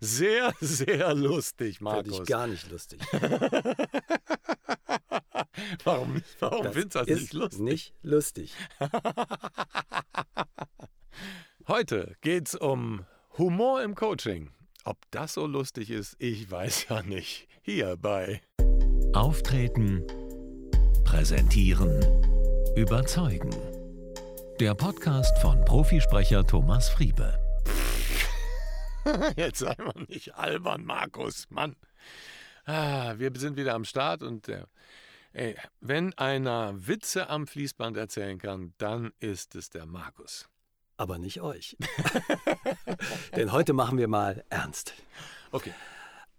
Sehr, sehr lustig, Markus. Finde ich gar nicht lustig. warum warum findest du das ist nicht lustig? Nicht lustig. Heute geht's um Humor im Coaching. Ob das so lustig ist, ich weiß ja nicht. Hier bei Auftreten, präsentieren, überzeugen. Der Podcast von Profisprecher Thomas Friebe. Jetzt sei mal nicht albern, Markus, Mann. Ah, wir sind wieder am Start und äh, ey, wenn einer Witze am Fließband erzählen kann, dann ist es der Markus. Aber nicht euch. Denn heute machen wir mal ernst. Okay.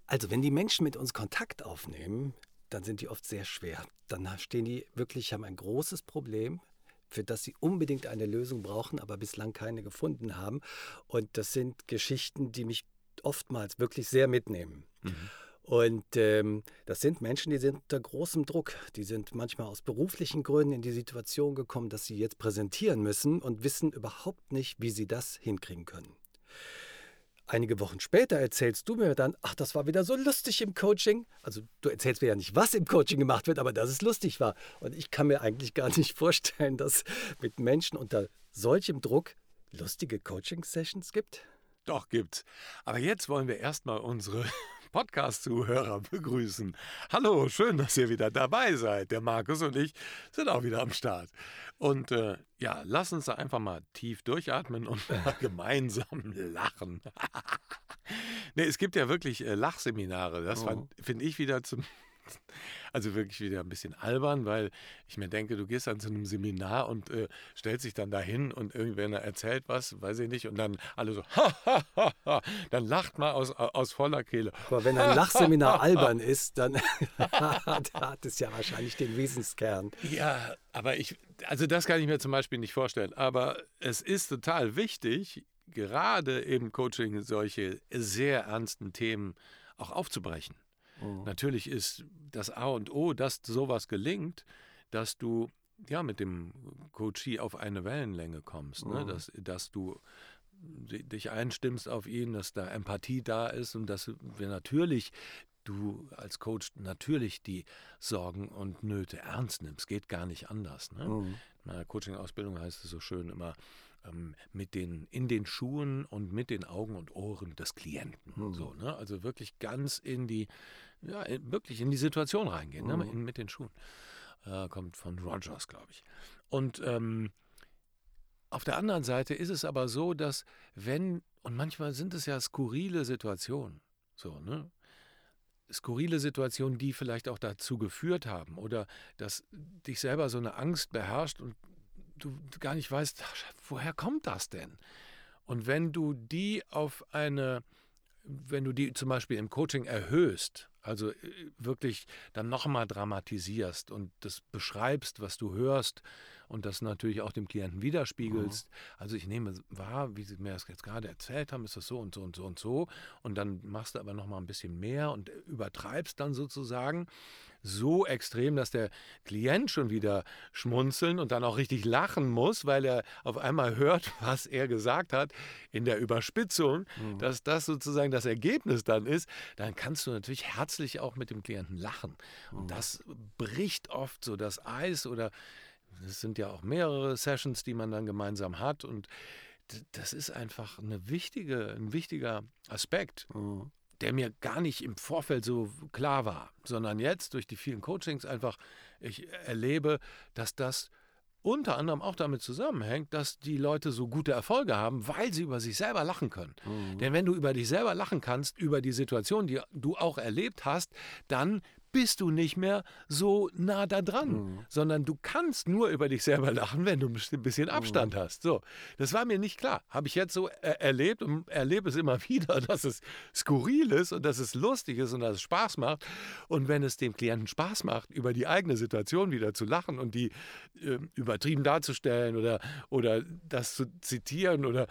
Also, wenn die Menschen mit uns Kontakt aufnehmen, dann sind die oft sehr schwer. Dann stehen die wirklich, haben ein großes Problem, für das sie unbedingt eine Lösung brauchen, aber bislang keine gefunden haben. Und das sind Geschichten, die mich oftmals wirklich sehr mitnehmen. Mhm. Und ähm, das sind Menschen, die sind unter großem Druck. Die sind manchmal aus beruflichen Gründen in die Situation gekommen, dass sie jetzt präsentieren müssen und wissen überhaupt nicht, wie sie das hinkriegen können. Einige Wochen später erzählst du mir dann, ach, das war wieder so lustig im Coaching. Also du erzählst mir ja nicht, was im Coaching gemacht wird, aber dass es lustig war. Und ich kann mir eigentlich gar nicht vorstellen, dass mit Menschen unter solchem Druck lustige Coaching-Sessions gibt. Doch gibt's. Aber jetzt wollen wir erstmal unsere Podcast-Zuhörer begrüßen. Hallo, schön, dass ihr wieder dabei seid. Der Markus und ich sind auch wieder am Start. Und äh, ja, lass uns da einfach mal tief durchatmen und mal gemeinsam lachen. nee, es gibt ja wirklich äh, Lachseminare. Das Oh. finde ich wieder zum. Also wirklich wieder ein bisschen albern, weil ich mir denke, du gehst dann zu einem Seminar und äh, stellst dich dann dahin und irgendwer erzählt was, weiß ich nicht, und dann alle so, ha, ha, ha, ha, dann lacht mal aus, aus voller Kehle. Aber wenn ein Lachseminar albern ist, dann hat es ja wahrscheinlich den Wesenskern. Ja, aber ich, also das kann ich mir zum Beispiel nicht vorstellen. Aber es ist total wichtig, gerade im Coaching solche sehr ernsten Themen auch aufzubrechen. Natürlich ist das A und O, dass sowas gelingt, dass du ja mit dem Coachee auf eine Wellenlänge kommst, ne? dass, dass du di- dich einstimmst auf ihn, dass da Empathie da ist und dass wir natürlich du als Coach natürlich die Sorgen und Nöte ernst nimmst. Geht gar nicht anders. Ne? Mhm. In meiner Coaching-Ausbildung heißt es so schön immer, ähm, mit den, in den Schuhen und mit den Augen und Ohren des Klienten. So, ne? Also wirklich ganz in die, ja, wirklich in die Situation reingehen, ne? in, mit den Schuhen. Äh, kommt von Rogers, glaube ich. Und ähm, auf der anderen Seite ist es aber so, dass wenn, und manchmal sind es ja skurrile Situationen, so, ne? Skurrile Situationen, die vielleicht auch dazu geführt haben oder dass dich selber so eine Angst beherrscht und du gar nicht weißt, woher kommt das denn? Und wenn du die auf eine, wenn du die zum Beispiel im Coaching erhöhst, also äh, wirklich dann nochmal dramatisierst und das beschreibst, was du hörst und das natürlich auch dem Klienten widerspiegelst. Also ich nehme wahr, wie Sie mir das jetzt gerade erzählt haben, ist das so und so und so und so. Und dann machst du aber nochmal ein bisschen mehr und übertreibst dann sozusagen so extrem, dass der Klient schon wieder schmunzeln und dann auch richtig lachen muss, weil er auf einmal hört, was er gesagt hat in der Überspitzung, dass das sozusagen das Ergebnis dann ist, dann kannst du natürlich herzlich auch mit dem Klienten lachen. Und das bricht oft so das Eis oder es sind ja auch mehrere Sessions, die man dann gemeinsam hat und das ist einfach eine wichtige, ein wichtiger Aspekt der mir gar nicht im Vorfeld so klar war, sondern jetzt durch die vielen Coachings einfach, ich erlebe, dass das unter anderem auch damit zusammenhängt, dass die Leute so gute Erfolge haben, weil sie über sich selber lachen können. Denn wenn du über dich selber lachen kannst, über die Situation, die du auch erlebt hast, dann bist du nicht mehr so nah da dran, sondern du kannst nur über dich selber lachen, wenn du ein bisschen Abstand hast. So, das war mir nicht klar. Habe ich jetzt so er erlebt und erlebe es immer wieder, dass es skurril ist und dass es lustig ist und dass es Spaß macht. Und wenn es dem Klienten Spaß macht, über die eigene Situation wieder zu lachen und die äh, übertrieben darzustellen oder, oder das zu zitieren oder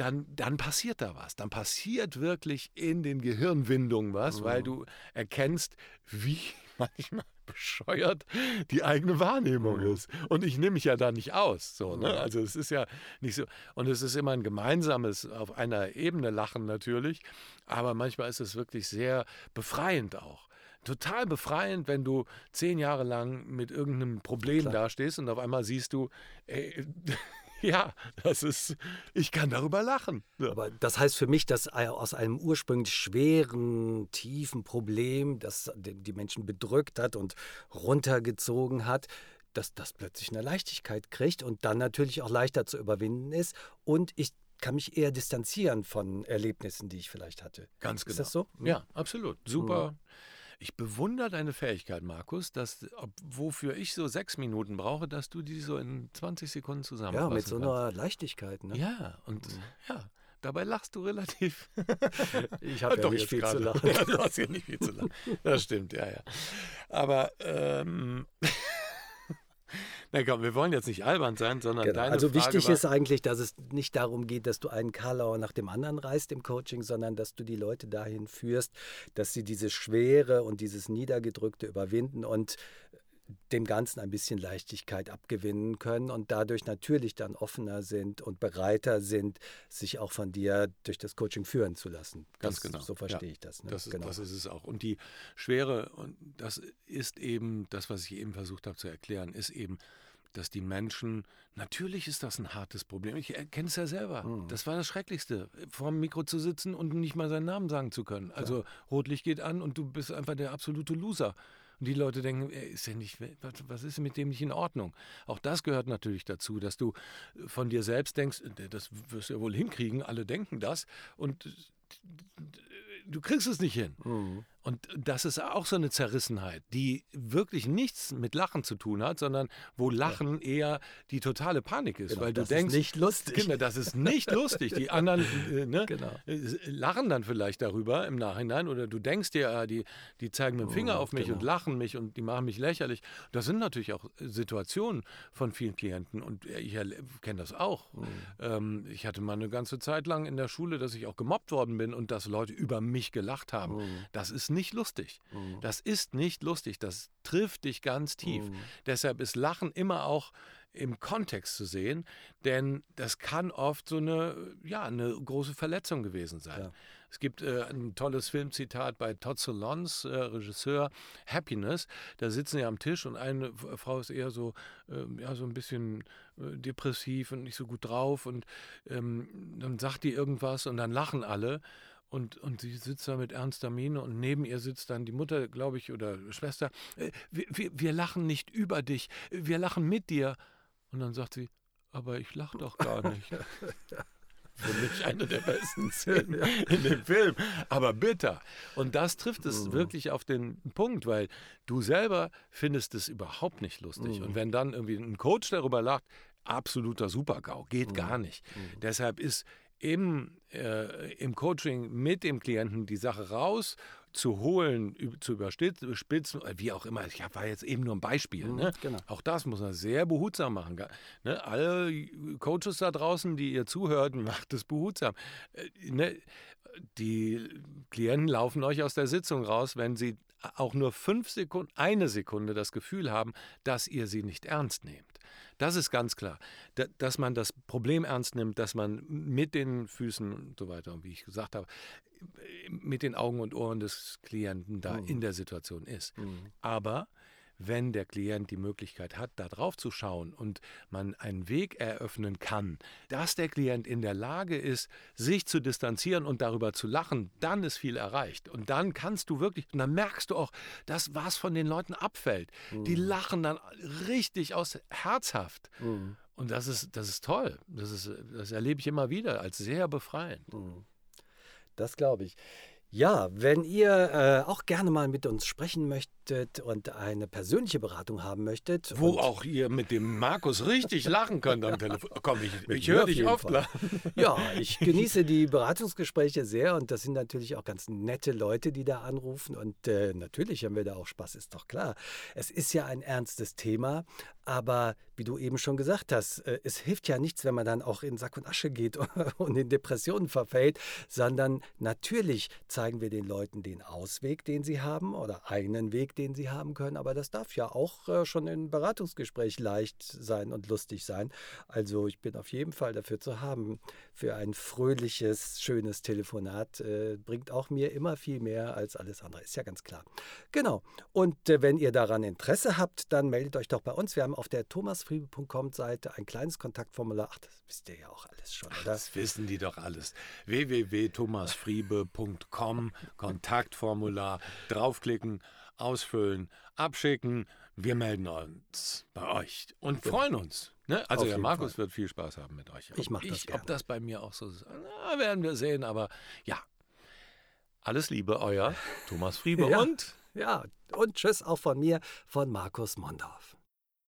dann, dann passiert da was. Dann passiert wirklich in den Gehirnwindungen was, weil du erkennst, wie manchmal bescheuert die eigene Wahrnehmung mhm. ist. Und ich nehme mich ja da nicht aus. So, ne? Also es ist ja nicht so. Und es ist immer ein gemeinsames, auf einer Ebene Lachen natürlich. Aber manchmal ist es wirklich sehr befreiend auch total befreiend, wenn du zehn Jahre lang mit irgendeinem Problem Klar. dastehst und auf einmal siehst du, ey, ja, das ist, ich kann darüber lachen. Ja. Aber das heißt für mich, dass aus einem ursprünglich schweren, tiefen Problem, das die Menschen bedrückt hat und runtergezogen hat, dass das plötzlich eine Leichtigkeit kriegt und dann natürlich auch leichter zu überwinden ist. Und ich kann mich eher distanzieren von Erlebnissen, die ich vielleicht hatte. Ganz genau. Ist das so? Ja, absolut. Super. Mhm. Ich bewundere deine Fähigkeit, Markus, dass, wofür ich so sechs Minuten brauche, dass du die so in 20 Sekunden zusammenfassen Ja, mit so einer kannst. Leichtigkeit. Ne? Ja, und mhm. ja, dabei lachst du relativ. ich habe ja nicht viel grade. zu lachen. Ja, du hast ja nicht viel zu lachen. Das stimmt, ja, ja. Aber ähm, na komm, wir wollen jetzt nicht albern sein, sondern genau. deine Also Frage wichtig ist eigentlich, dass es nicht darum geht, dass du einen Karlauer nach dem anderen reißt im Coaching, sondern dass du die Leute dahin führst, dass sie diese Schwere und dieses Niedergedrückte überwinden und dem Ganzen ein bisschen Leichtigkeit abgewinnen können und dadurch natürlich dann offener sind und bereiter sind, sich auch von dir durch das Coaching führen zu lassen. Ganz das, genau. So verstehe ja. ich das. Ne? Das, ist, genau. das ist es auch. Und die Schwere, und das ist eben das, was ich eben versucht habe zu erklären, ist eben, dass die Menschen, natürlich ist das ein hartes Problem. Ich kenne es ja selber. Mhm. Das war das Schrecklichste, vor dem Mikro zu sitzen und nicht mal seinen Namen sagen zu können. Also ja. Rotlicht geht an und du bist einfach der absolute Loser. Und die Leute denken, ist ja nicht, was ist mit dem nicht in Ordnung? Auch das gehört natürlich dazu, dass du von dir selbst denkst, das wirst du ja wohl hinkriegen, alle denken das. Und du kriegst es nicht hin. Mhm. Und das ist auch so eine Zerrissenheit, die wirklich nichts mit Lachen zu tun hat, sondern wo Lachen ja. eher die totale Panik ist. Genau, weil du das denkst, ist nicht lustig. Kinder, das ist nicht lustig. Die anderen äh, ne, genau. Äh, lachen dann vielleicht darüber im Nachhinein oder du denkst dir, ah, die, die zeigen mit dem Finger oh, auf mich genau. und lachen mich und die machen mich lächerlich. Das sind natürlich auch Situationen von vielen Klienten und ich kenne das auch. Mhm. Ähm, ich hatte mal eine ganze Zeit lang in der Schule, dass ich auch gemobbt worden bin und dass Leute über mich gelacht haben. Mhm. Das ist nicht lustig. Mhm. Das ist nicht lustig. Das trifft dich ganz tief. Mhm. Deshalb ist Lachen immer auch im Kontext zu sehen, denn das kann oft so eine, ja, eine große Verletzung gewesen sein. Ja. Es gibt äh, ein tolles Filmzitat bei Todd Solondz, äh, Regisseur Happiness. Da sitzen sie am Tisch und eine Frau ist eher so, äh, ja, so ein bisschen äh, depressiv und nicht so gut drauf und ähm, dann sagt die irgendwas und dann lachen alle und, und sie sitzt da mit ernster Miene und neben ihr sitzt dann die Mutter, glaube ich, oder Schwester. Äh, wir, wir, wir lachen nicht über dich, wir lachen mit dir. Und dann sagt sie, aber ich lache doch gar nicht. Für mich eine der besten Szenen in dem Film. Aber bitter. Und das trifft es mhm. wirklich auf den Punkt, weil du selber findest es überhaupt nicht lustig. Mhm. Und wenn dann irgendwie ein Coach darüber lacht, absoluter Supergau, geht mhm. gar nicht. Mhm. Deshalb ist im, äh, im Coaching mit dem Klienten die Sache raus zu holen, zu überspitzen, äh, wie auch immer. Ich war jetzt eben nur ein Beispiel. Mhm, ne? Genau. Auch das muss man sehr behutsam machen. Ne? Alle Coaches da draußen, die ihr zuhört, macht es behutsam. Äh, ne? Die Klienten laufen euch aus der Sitzung raus, wenn sie auch nur fünf Sekunden, eine Sekunde das Gefühl haben, dass ihr sie nicht ernst nehmt. Das ist ganz klar, dass man das Problem ernst nimmt, dass man mit den Füßen und so weiter, wie ich gesagt habe, mit den Augen und Ohren des Klienten da mhm. in der Situation ist. Mhm. Aber wenn der Klient die Möglichkeit hat, da drauf zu schauen und man einen Weg eröffnen kann, dass der Klient in der Lage ist, sich zu distanzieren und darüber zu lachen, dann ist viel erreicht. Und dann kannst du wirklich, und dann merkst du auch, dass was von den Leuten abfällt. Mhm. Die lachen dann richtig aus herzhaft. Mhm. Und das ist, das ist toll. Das, ist, das erlebe ich immer wieder als sehr befreiend. Mhm. Das glaube ich. Ja, wenn ihr äh, auch gerne mal mit uns sprechen möchtet und eine persönliche Beratung haben möchtet. Wo auch ihr mit dem Markus richtig lachen könnt am Telefon. Komm, ich, ich höre dich oft lachen. Ja, ich genieße die Beratungsgespräche sehr und das sind natürlich auch ganz nette Leute, die da anrufen und äh, natürlich haben wir da auch Spaß, ist doch klar. Es ist ja ein ernstes Thema, Aber wie du eben schon gesagt hast, äh, es hilft ja nichts, wenn man dann auch in Sack und Asche geht und in Depressionen verfällt, sondern natürlich zeigen wir den Leuten den Ausweg, den sie haben oder einen Weg, den sie haben können. Aber das darf ja auch äh, schon im Beratungsgespräch leicht sein und lustig sein. Also ich bin auf jeden Fall dafür zu haben. Für ein fröhliches, schönes Telefonat äh, bringt auch mir immer viel mehr als alles andere. Ist ja ganz klar. Genau. Und wenn ihr daran Interesse habt, dann meldet euch doch bei uns. Wir haben auf der thomasfriebe.com Seite ein kleines Kontaktformular. Ach, das wisst ihr ja auch alles schon, oder? Das wissen die doch alles. www.thomasfriebe.com Kontaktformular draufklicken, ausfüllen, abschicken. Wir melden uns bei euch und freuen uns. Ne? Also der Markus Fall. wird viel Spaß haben mit euch. Ich mache das gerne. Ob das bei mir auch so ist, na, werden wir sehen. Aber ja, alles Liebe, euer Thomas Friebe ja. und ja, und tschüss auch von mir, von Markus Mondorf.